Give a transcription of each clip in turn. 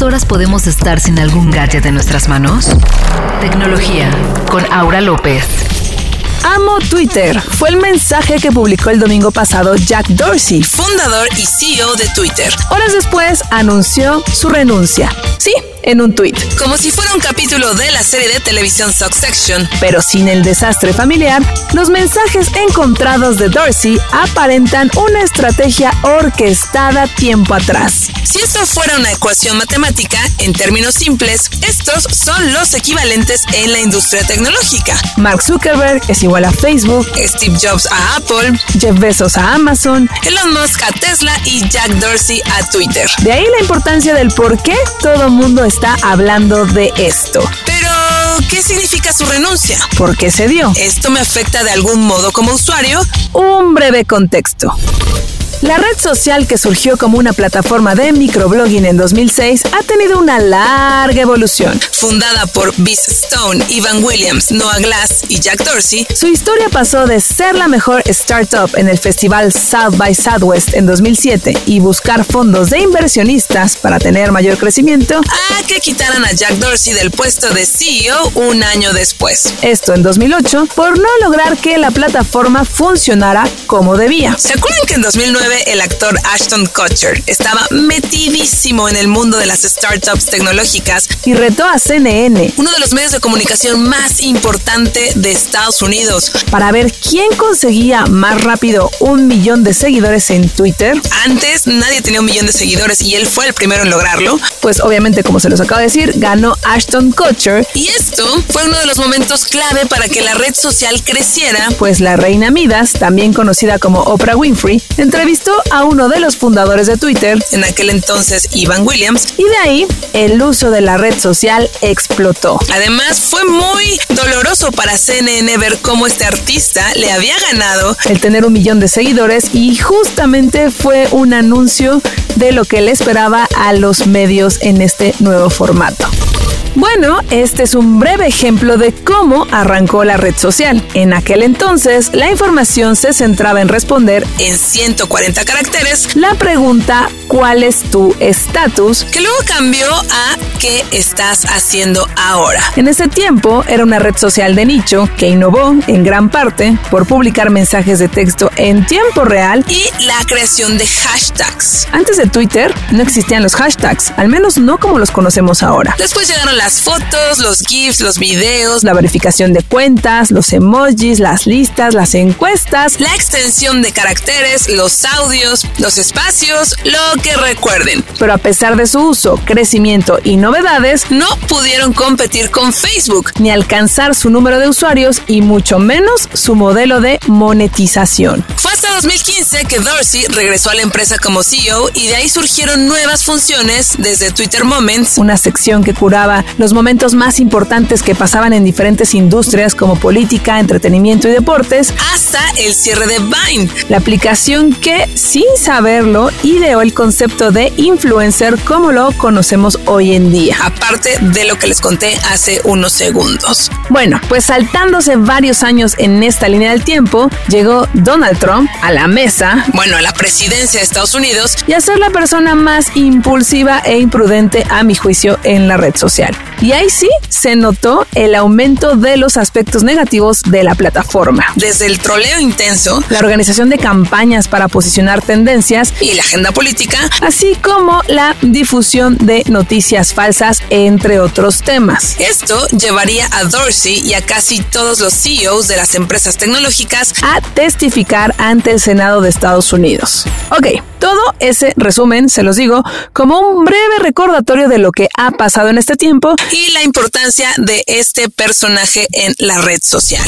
¿cuántas horas podemos estar sin algún gadget en nuestras manos? Tecnología con Aura López. Amo Twitter. Fue el mensaje que publicó el domingo pasado Jack Dorsey, fundador y CEO de Twitter. Horas después anunció su renuncia. Sí, en un tuit. Como si fuera un capítulo de la serie de televisión Succession. Pero sin el desastre familiar, los mensajes encontrados de Dorsey aparentan una estrategia orquestada tiempo atrás. Si esto fuera una ecuación matemática, en términos simples, estos son los equivalentes en la industria tecnológica. Mark Zuckerberg es igual a Facebook, Steve Jobs a Apple, Jeff Bezos a Amazon, Elon Musk a Tesla y Jack Dorsey a Twitter. De ahí la importancia del por qué todo mundo está hablando de esto. Pero, ¿qué significa su renuncia? ¿Por qué se dio? ¿Esto me afecta de algún modo como usuario? Un breve contexto. La red social que surgió como una plataforma de microblogging en 2006 ha tenido una larga evolución. Fundada por Biz Stone, Ivan Williams, Noah Glass y Jack Dorsey, su historia pasó de ser la mejor startup en el festival South by Southwest en 2007 y buscar fondos de inversionistas para tener mayor crecimiento a que quitaran a Jack Dorsey del puesto de CEO un año después. Esto en 2008 por no lograr que la plataforma funcionara como debía. ¿Se acuerdan que en 2009 el actor Ashton Kutcher. Estaba metidísimo en el mundo de las startups tecnológicas y retó a CNN, uno de los medios de comunicación más importante de Estados Unidos, para ver quién conseguía más rápido un millón de seguidores en Twitter. Antes nadie tenía un millón de seguidores y él fue el primero en lograrlo. Pues obviamente, como se los acabo de decir, ganó Ashton Kutcher. Y esto fue uno de los momentos clave para que la red social creciera. Pues la reina Midas, también conocida como Oprah Winfrey, entrevistó a uno de los fundadores de Twitter, en aquel entonces Ivan Williams, y de ahí el uso de la red social explotó. Además, fue muy doloroso para CNN ver cómo este artista le había ganado el tener un millón de seguidores y justamente fue un anuncio de lo que le esperaba a los medios en este nuevo formato. Bueno, este es un breve ejemplo de cómo arrancó la red social. En aquel entonces, la información se centraba en responder en 140 caracteres la pregunta ¿cuál es tu estatus? que luego cambió a ¿qué estás haciendo ahora? En ese tiempo era una red social de nicho que innovó en gran parte por publicar mensajes de texto en tiempo real y la creación de hashtags. Antes de Twitter no existían los hashtags, al menos no como los conocemos ahora. Después llegaron las fotos, los GIFs, los videos, la verificación de cuentas, los emojis, las listas, las encuestas, la extensión de caracteres, los audios, los espacios, lo que recuerden. Pero a pesar de su uso, crecimiento y novedades, no pudieron competir con Facebook, ni alcanzar su número de usuarios y mucho menos su modelo de monetización. Fue hasta 2015 que Dorsey regresó a la empresa como CEO y de ahí surgieron nuevas funciones desde Twitter Moments, una sección que curaba los momentos más importantes que pasaban en diferentes industrias como política, entretenimiento y deportes, hasta el cierre de Vine, la aplicación que, sin saberlo, ideó el concepto de influencer como lo conocemos hoy en día. Aparte de lo que les conté hace unos segundos. Bueno, pues saltándose varios años en esta línea del tiempo, llegó Donald Trump a la mesa, bueno, a la presidencia de Estados Unidos, y a ser la persona más impulsiva e imprudente a mi juicio en la red social. Y ahí sí se notó el aumento de los aspectos negativos de la plataforma. Desde el troleo intenso, la organización de campañas para posicionar tendencias y la agenda política, así como la difusión de noticias falsas, entre otros temas. Esto llevaría a Dorsey y a casi todos los CEOs de las empresas tecnológicas a testificar ante el Senado de Estados Unidos. Ok, todo ese resumen, se los digo, como un breve recordatorio de lo que ha pasado en este tiempo y la importancia de este personaje en la red social.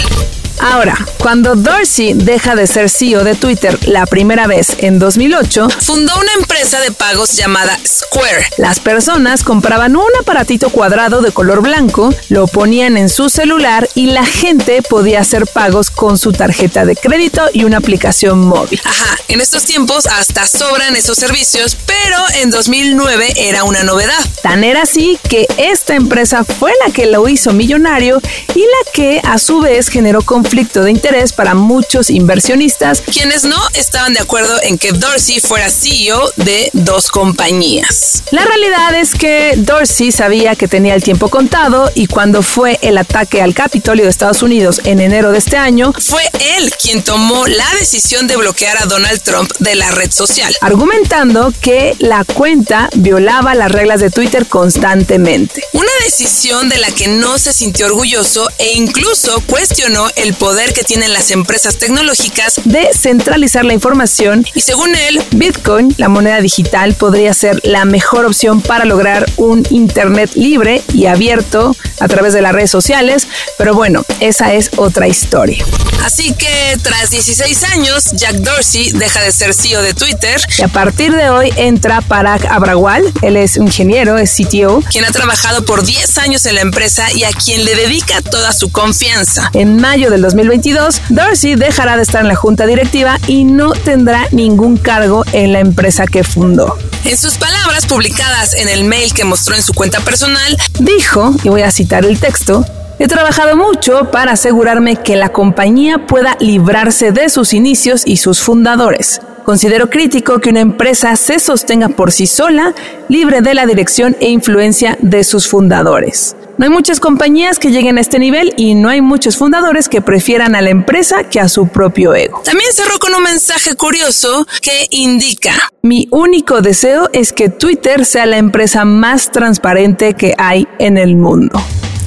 Ahora, cuando Dorsey deja de ser CEO de Twitter la primera vez en 2008, fundó una empresa de pagos llamada Square. Las personas compraban un aparatito cuadrado de color blanco, lo ponían en su celular y la gente podía hacer pagos con su tarjeta de crédito y una aplicación móvil. Ajá, en estos tiempos hasta sobran esos servicios, pero en 2009 era una novedad. Tan era así que esta empresa fue la que lo hizo millonario y la que a su vez generó conflicto de interés para muchos inversionistas, quienes no estaban de acuerdo en que Dorsey fuera CEO de dos compañías. La realidad es que Dorsey sabía que tenía el tiempo contado y cuando fue el ataque al Capitolio de Estados Unidos en enero de este año, fue él quien tomó la decisión de bloquear a Donald Trump de la red social, argumentando que la cuenta violaba las reglas de Twitter constantemente. Una decisión de la que no se sintió orgulloso e incluso cuestionó el poder que tienen las empresas tecnológicas de centralizar la información y según él, Bitcoin, la moneda digital, podría ser la mejor opción para lograr un Internet libre y abierto a través de las redes sociales, pero bueno, esa es otra historia. Así que tras 16 años, Jack Dorsey deja de ser CEO de Twitter. Y a partir de hoy entra Parag Abrawal, él es ingeniero, es CTO. Quien ha trabajado por 10 años en la empresa y a quien le dedica toda su confianza. En mayo del 2022, Dorsey dejará de estar en la junta directiva y no tendrá ningún cargo en la empresa que fundó. En sus palabras publicadas en el mail que mostró en su cuenta personal, dijo, y voy a citar el texto, He trabajado mucho para asegurarme que la compañía pueda librarse de sus inicios y sus fundadores. Considero crítico que una empresa se sostenga por sí sola, libre de la dirección e influencia de sus fundadores. No hay muchas compañías que lleguen a este nivel y no hay muchos fundadores que prefieran a la empresa que a su propio ego. También cerró con un mensaje curioso que indica, mi único deseo es que Twitter sea la empresa más transparente que hay en el mundo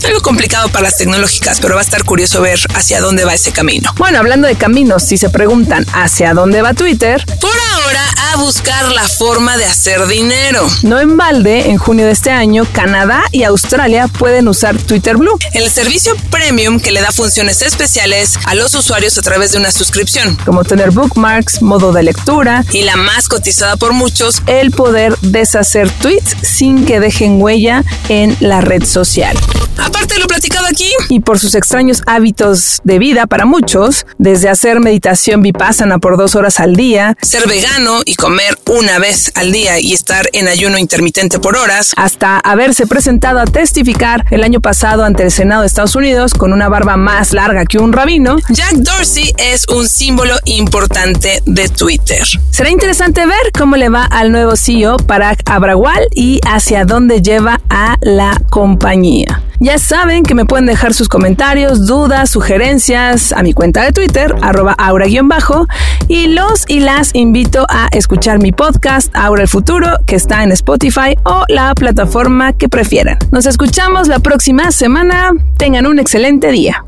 algo complicado para las tecnológicas, pero va a estar curioso ver hacia dónde va ese camino. Bueno, hablando de caminos, si se preguntan hacia dónde va Twitter, por ahora a buscar la forma de hacer dinero. No en balde, en junio de este año, Canadá y Australia pueden usar Twitter Blue. El servicio premium que le da funciones especiales a los usuarios a través de una suscripción. Como tener bookmarks, modo de lectura. Y la más cotizada por muchos, el poder deshacer tweets sin que dejen huella en la red social. Aparte de lo platicado aquí. Y por sus extraños hábitos de vida para muchos, desde hacer meditación vipassana por dos horas al día, ser vegano y comer una vez al día y estar en ayuno intermitente por horas, hasta haberse presentado a testificar el año pasado ante el Senado de Estados Unidos con una barba más larga que un rabino, Jack Dorsey es un símbolo importante de Twitter. Será interesante ver cómo le va al nuevo CEO Parag Abrawal y hacia dónde lleva a la compañía. Ya saben que me pueden dejar sus comentarios, dudas, sugerencias a mi cuenta de Twitter, arroba aura-bajo, y los y las invito a escuchar mi podcast Aura el Futuro, que está en Spotify o la plataforma que prefieran. Nos escuchamos la próxima semana. Tengan un excelente día.